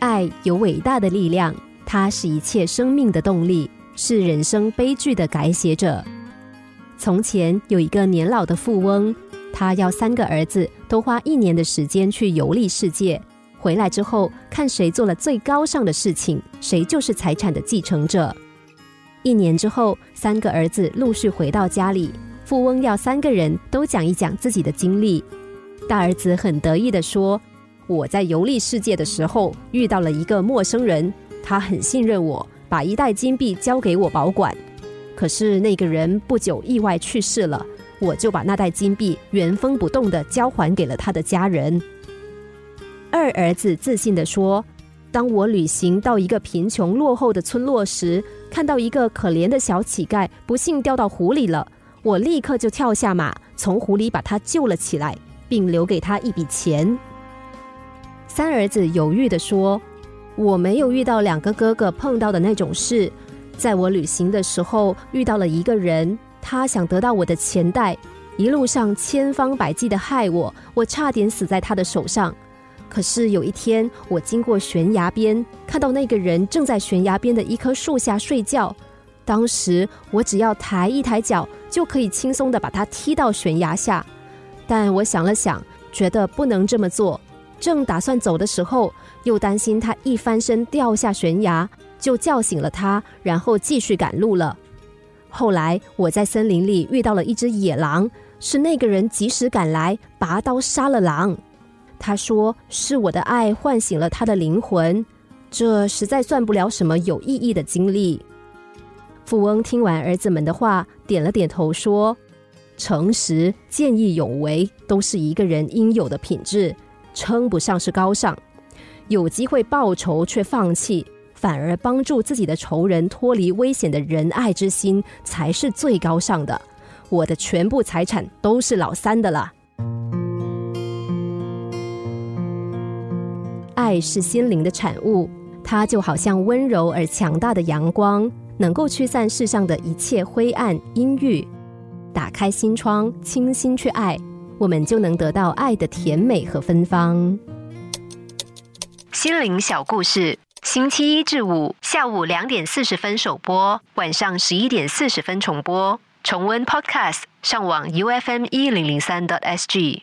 爱有伟大的力量，它是一切生命的动力，是人生悲剧的改写者。从前有一个年老的富翁，他要三个儿子都花一年的时间去游历世界，回来之后看谁做了最高尚的事情，谁就是财产的继承者。一年之后，三个儿子陆续回到家里，富翁要三个人都讲一讲自己的经历。大儿子很得意地说。我在游历世界的时候遇到了一个陌生人，他很信任我，把一袋金币交给我保管。可是那个人不久意外去世了，我就把那袋金币原封不动的交还给了他的家人。二儿子自信地说：“当我旅行到一个贫穷落后的村落时，看到一个可怜的小乞丐不幸掉到湖里了，我立刻就跳下马，从湖里把他救了起来，并留给他一笔钱。”三儿子犹豫的说：“我没有遇到两个哥哥碰到的那种事，在我旅行的时候遇到了一个人，他想得到我的钱袋，一路上千方百计的害我，我差点死在他的手上。可是有一天，我经过悬崖边，看到那个人正在悬崖边的一棵树下睡觉，当时我只要抬一抬脚，就可以轻松的把他踢到悬崖下。但我想了想，觉得不能这么做。”正打算走的时候，又担心他一翻身掉下悬崖，就叫醒了他，然后继续赶路了。后来我在森林里遇到了一只野狼，是那个人及时赶来，拔刀杀了狼。他说是我的爱唤醒了他的灵魂，这实在算不了什么有意义的经历。富翁听完儿子们的话，点了点头说：“诚实、见义勇为都是一个人应有的品质。”称不上是高尚，有机会报仇却放弃，反而帮助自己的仇人脱离危险的仁爱之心，才是最高尚的。我的全部财产都是老三的了。爱是心灵的产物，它就好像温柔而强大的阳光，能够驱散世上的一切灰暗阴郁。打开心窗，倾心去爱。我们就能得到爱的甜美和芬芳。心灵小故事，星期一至五下午两点四十分首播，晚上十一点四十分重播。重温 Podcast，上网 U F M 一零零三 t S G。